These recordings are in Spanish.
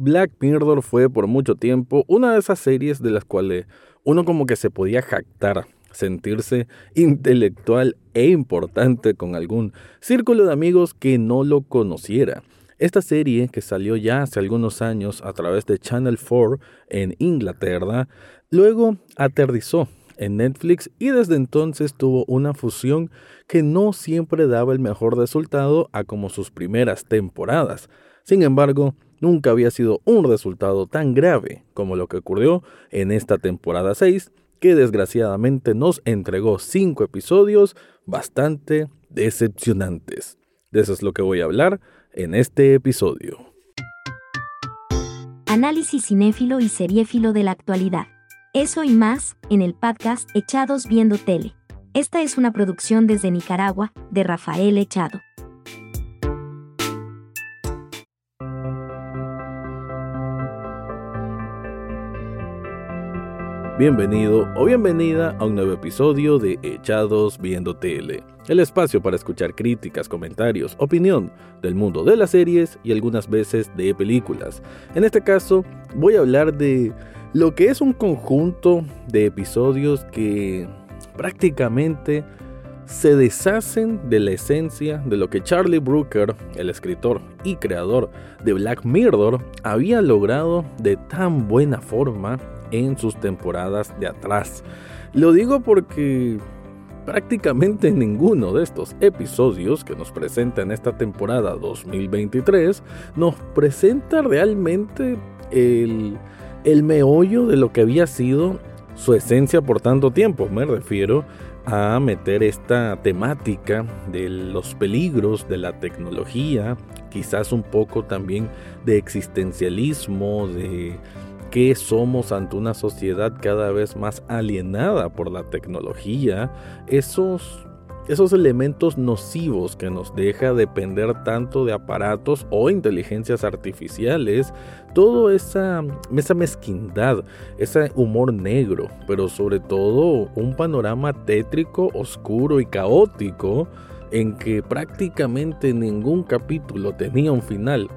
Black Mirror fue por mucho tiempo una de esas series de las cuales uno como que se podía jactar, sentirse intelectual e importante con algún círculo de amigos que no lo conociera. Esta serie, que salió ya hace algunos años a través de Channel 4 en Inglaterra, luego aterrizó en Netflix y desde entonces tuvo una fusión que no siempre daba el mejor resultado a como sus primeras temporadas. Sin embargo, nunca había sido un resultado tan grave como lo que ocurrió en esta temporada 6, que desgraciadamente nos entregó 5 episodios bastante decepcionantes. De eso es lo que voy a hablar en este episodio. Análisis cinéfilo y seriéfilo de la actualidad. Eso y más, en el podcast Echados Viendo Tele. Esta es una producción desde Nicaragua, de Rafael Echado. Bienvenido o bienvenida a un nuevo episodio de Echados Viendo Tele, el espacio para escuchar críticas, comentarios, opinión del mundo de las series y algunas veces de películas. En este caso, voy a hablar de lo que es un conjunto de episodios que prácticamente se deshacen de la esencia de lo que Charlie Brooker, el escritor y creador de Black Mirror, había logrado de tan buena forma en sus temporadas de atrás. Lo digo porque prácticamente ninguno de estos episodios que nos presenta en esta temporada 2023 nos presenta realmente el, el meollo de lo que había sido su esencia por tanto tiempo. Me refiero a meter esta temática de los peligros de la tecnología, quizás un poco también de existencialismo, de que somos ante una sociedad cada vez más alienada por la tecnología, esos, esos elementos nocivos que nos deja depender tanto de aparatos o inteligencias artificiales, toda esa, esa mezquindad, ese humor negro, pero sobre todo un panorama tétrico, oscuro y caótico en que prácticamente ningún capítulo tenía un final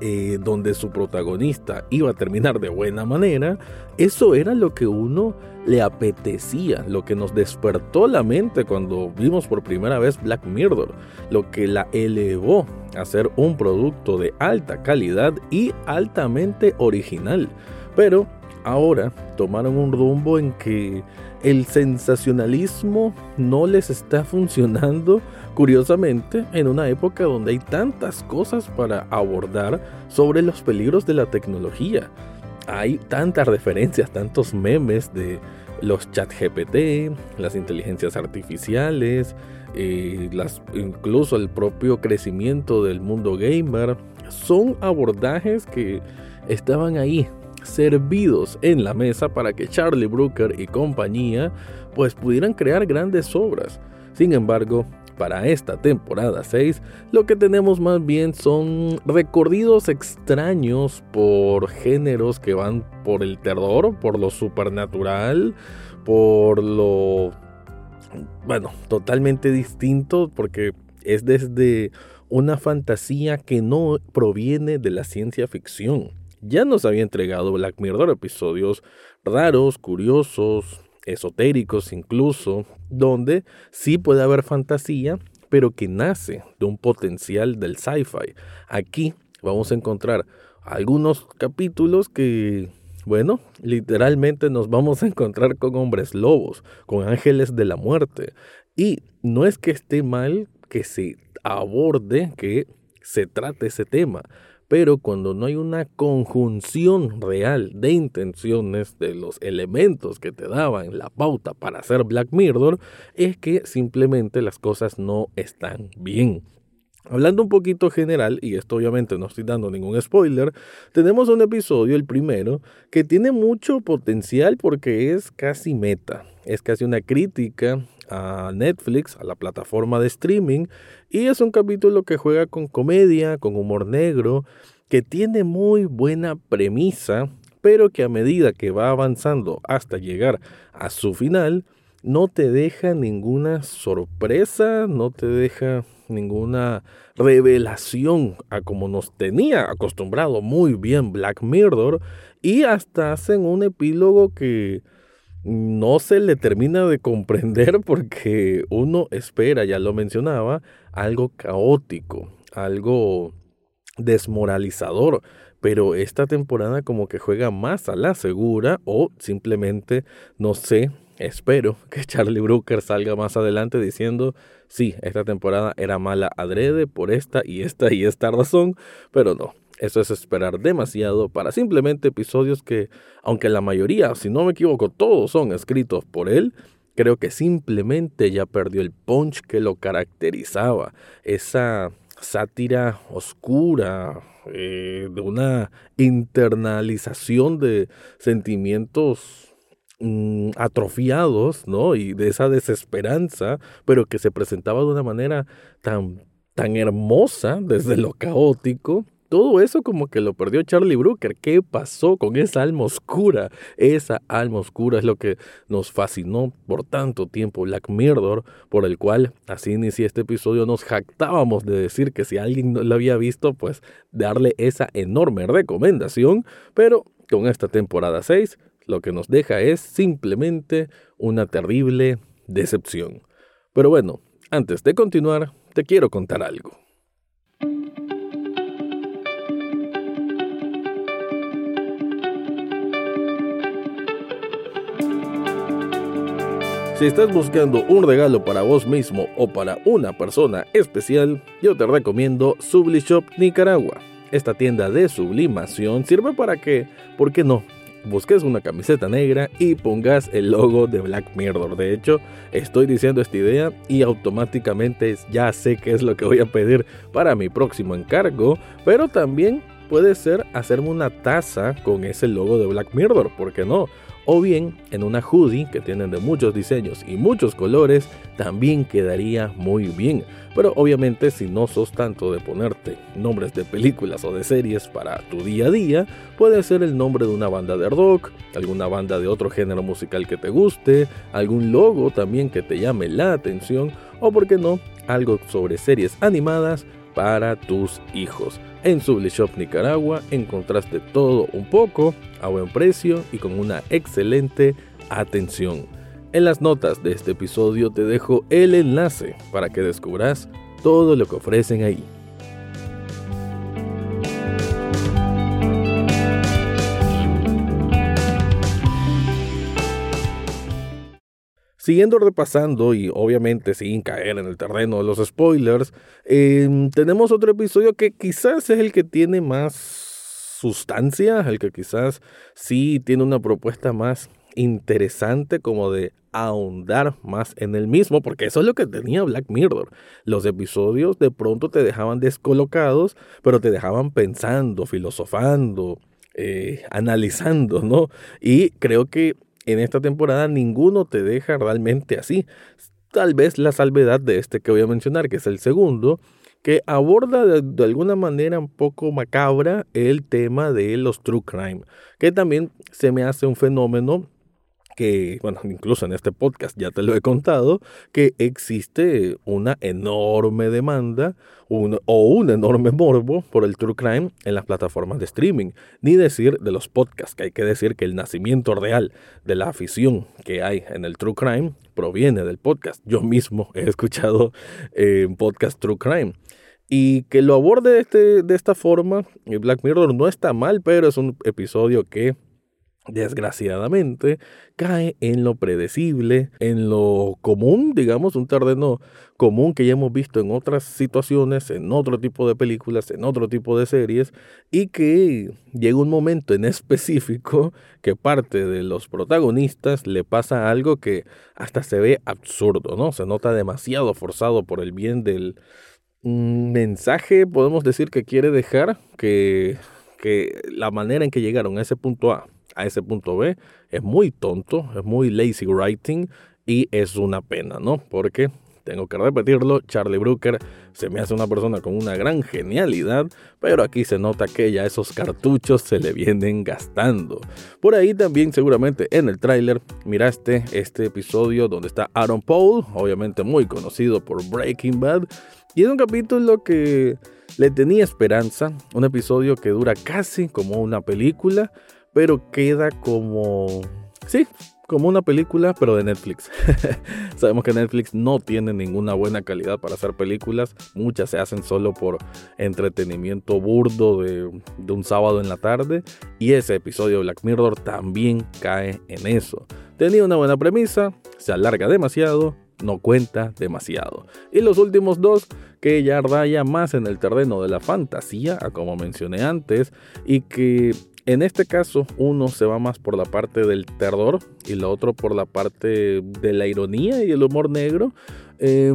eh, donde su protagonista iba a terminar de buena manera, eso era lo que uno le apetecía, lo que nos despertó la mente cuando vimos por primera vez Black Mirror, lo que la elevó a ser un producto de alta calidad y altamente original. Pero ahora tomaron un rumbo en que el sensacionalismo no les está funcionando curiosamente en una época donde hay tantas cosas para abordar sobre los peligros de la tecnología. Hay tantas referencias, tantos memes de los chat GPT, las inteligencias artificiales, eh, las, incluso el propio crecimiento del mundo gamer. Son abordajes que estaban ahí servidos en la mesa para que Charlie Brooker y compañía pues pudieran crear grandes obras. Sin embargo, para esta temporada 6, lo que tenemos más bien son recorridos extraños por géneros que van por el terror, por lo supernatural, por lo... bueno, totalmente distinto porque es desde una fantasía que no proviene de la ciencia ficción ya nos había entregado Black Mirror episodios raros, curiosos, esotéricos incluso, donde sí puede haber fantasía, pero que nace de un potencial del sci-fi. Aquí vamos a encontrar algunos capítulos que, bueno, literalmente nos vamos a encontrar con hombres lobos, con ángeles de la muerte. Y no es que esté mal que se aborde, que se trate ese tema, pero cuando no hay una conjunción real de intenciones de los elementos que te daban la pauta para hacer Black Mirror, es que simplemente las cosas no están bien. Hablando un poquito general, y esto obviamente no estoy dando ningún spoiler, tenemos un episodio, el primero, que tiene mucho potencial porque es casi meta, es casi una crítica a Netflix, a la plataforma de streaming, y es un capítulo que juega con comedia, con humor negro, que tiene muy buena premisa, pero que a medida que va avanzando hasta llegar a su final, no te deja ninguna sorpresa, no te deja ninguna revelación a como nos tenía acostumbrado muy bien Black Mirror y hasta hacen un epílogo que no se le termina de comprender porque uno espera, ya lo mencionaba, algo caótico, algo desmoralizador, pero esta temporada como que juega más a la segura o simplemente, no sé, espero que Charlie Brooker salga más adelante diciendo, sí, esta temporada era mala adrede por esta y esta y esta razón, pero no. Eso es esperar demasiado para simplemente episodios que, aunque la mayoría, si no me equivoco, todos son escritos por él, creo que simplemente ya perdió el punch que lo caracterizaba. Esa sátira oscura, eh, de una internalización de sentimientos mm, atrofiados, ¿no? Y de esa desesperanza, pero que se presentaba de una manera tan, tan hermosa desde lo caótico todo eso como que lo perdió Charlie Brooker. ¿Qué pasó con esa alma oscura? Esa alma oscura es lo que nos fascinó por tanto tiempo Black Mirror, por el cual así inicié este episodio. Nos jactábamos de decir que si alguien no lo había visto, pues darle esa enorme recomendación. Pero con esta temporada 6, lo que nos deja es simplemente una terrible decepción. Pero bueno, antes de continuar, te quiero contar algo. Si estás buscando un regalo para vos mismo o para una persona especial, yo te recomiendo Sublishop Nicaragua. Esta tienda de sublimación sirve para que, ¿por qué no? Busques una camiseta negra y pongas el logo de Black Mirror. De hecho, estoy diciendo esta idea y automáticamente ya sé qué es lo que voy a pedir para mi próximo encargo, pero también puede ser hacerme una taza con ese logo de Black Mirror, ¿por qué no? O bien en una hoodie que tienen de muchos diseños y muchos colores también quedaría muy bien. Pero obviamente si no sos tanto de ponerte nombres de películas o de series para tu día a día, puede ser el nombre de una banda de rock, alguna banda de otro género musical que te guste, algún logo también que te llame la atención o por qué no, algo sobre series animadas para tus hijos. En Shop Nicaragua encontraste todo un poco a buen precio y con una excelente atención. En las notas de este episodio te dejo el enlace para que descubras todo lo que ofrecen ahí. Siguiendo repasando y obviamente sin caer en el terreno de los spoilers, em, tenemos otro episodio que quizás es el que tiene más sustancia, el que quizás sí tiene una propuesta más interesante como de ahondar más en el mismo, porque eso es lo que tenía Black Mirror. Los episodios de pronto te dejaban descolocados, pero te dejaban pensando, filosofando, eh, analizando, ¿no? Y creo que en esta temporada ninguno te deja realmente así. Tal vez la salvedad de este que voy a mencionar, que es el segundo, que aborda de, alguna manera un poco macabra el tema de los true crime, que también se me hace un fenómeno que, bueno, incluso en este podcast ya te lo he contado, que existe una enorme demanda o un enorme morbo por el true crime en las plataformas de streaming. Ni decir de los podcasts, que hay que decir que el nacimiento real de la afición que hay en el true crime proviene del podcast. Yo mismo he escuchado eh, podcast true crime. Y que lo aborde de, este, de esta forma, Black Mirror no está mal, pero es un episodio que desgraciadamente, cae en lo predecible, en lo común, digamos, un terreno común que ya hemos visto en otras situaciones, en otro tipo de películas, en otro tipo de series, y que llega un momento en específico que parte de los protagonistas le pasa algo que hasta se ve absurdo, ¿no? Se nota demasiado forzado por el bien del mm, mensaje, podemos decir que quiere dejar, que, que la manera en que llegaron a ese punto A a ese punto B es muy tonto, es muy lazy writing y es una pena, ¿no? Porque tengo que repetirlo, Charlie Brooker se me hace una persona con una gran genialidad, pero aquí se nota que ya esos cartuchos se le vienen gastando. Por ahí también seguramente en el tráiler miraste este episodio donde está Aaron Paul, obviamente muy conocido por Breaking Bad, Y es un capítulo que le tenía esperanza, un episodio que dura casi como una película, pero queda como... Sí, como una película, pero de Netflix. Sabemos que Netflix no tiene ninguna buena calidad para hacer películas. Muchas se hacen solo por entretenimiento burdo de, de, un sábado en la tarde. Y ese episodio de Black Mirror también cae en eso. Tenía una buena premisa, se alarga demasiado, no cuenta demasiado. Y los últimos dos, que ya raya más en el terreno de la fantasía, como mencioné antes, y que en este caso, uno se va más por la parte del terror y el otro por la parte de la ironía y el humor negro. Eh,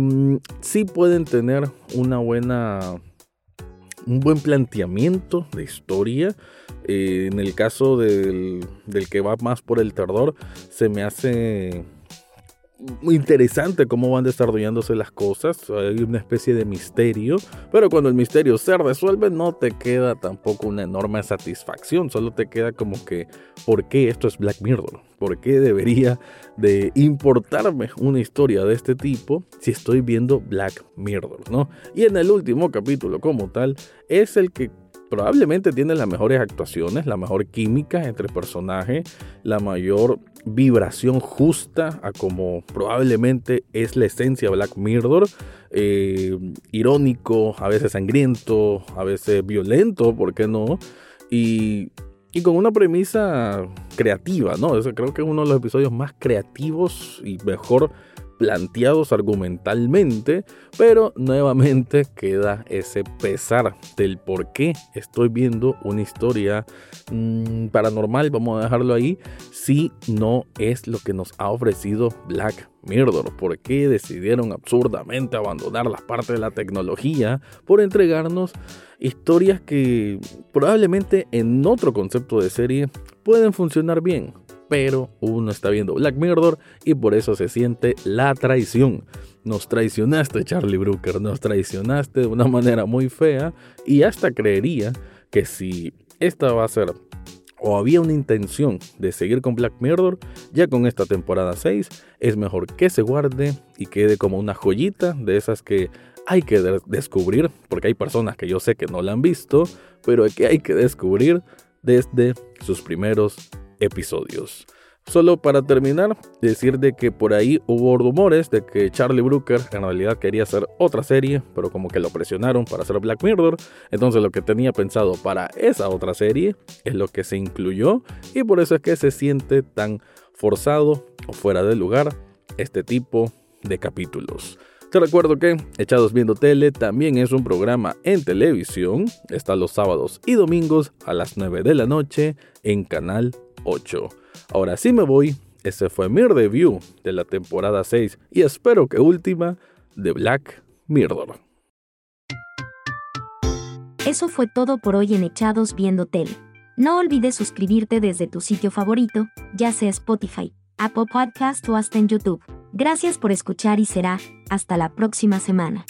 sí pueden tener una buena, un buen planteamiento de historia. Eh, en el caso del, del que va más por el terror, se me hace muy interesante cómo van desarrollándose las cosas. Hay una especie de misterio, pero cuando el misterio se resuelve no te queda tampoco una enorme satisfacción, solo te queda como que ¿por qué esto es Black Mirror? ¿Por qué debería de importarme una historia de este tipo si estoy viendo Black Mirror, ¿no? Y en el último capítulo como tal es el que probablemente tiene las mejores actuaciones, la mejor química entre personajes, la mayor vibración justa a como probablemente es la esencia de Black Mirror. Eh, irónico, a veces sangriento, a veces violento, ¿por qué no? Y, y con una premisa creativa, ¿no? Eso creo que es uno de los episodios más creativos y mejor planteados argumentalmente, pero nuevamente queda ese pesar del por qué estoy viendo una historia mmm, paranormal, vamos a dejarlo ahí, si no es lo que nos ha ofrecido Black Mirror, por qué decidieron absurdamente abandonar las partes de la tecnología por entregarnos historias que probablemente en otro concepto de serie pueden funcionar bien, pero uno está viendo Black Mirror y por eso se siente la traición. Nos traicionaste, Charlie Brooker, nos traicionaste de una manera muy fea y hasta creería que si esta va a ser o había una intención de seguir con Black Mirror, ya con esta temporada 6 es mejor que se guarde y quede como una joyita de esas que hay que de descubrir, porque hay personas que yo sé que no la han visto, pero que hay que descubrir desde sus primeros episodios. Solo para terminar, decir de que por ahí hubo rumores de que Charlie Brooker en realidad quería hacer otra serie, pero como que lo presionaron para hacer Black Mirror. Entonces lo que tenía pensado para esa otra serie es lo que se incluyó y por eso es que se siente tan forzado o fuera de lugar este tipo de capítulos. Te recuerdo que Echados Viendo Tele también es un programa en televisión. Está los sábados y domingos a las 9 de la noche en Canal 8. Ahora sí me voy. Ese fue mi review de la temporada 6 y espero que última de Black Mirror. Eso fue todo por hoy en Echados Viendo Tele. No olvides suscribirte desde tu sitio favorito, ya sea Spotify, Apple Podcast o hasta en YouTube. Gracias por escuchar y será hasta la próxima semana.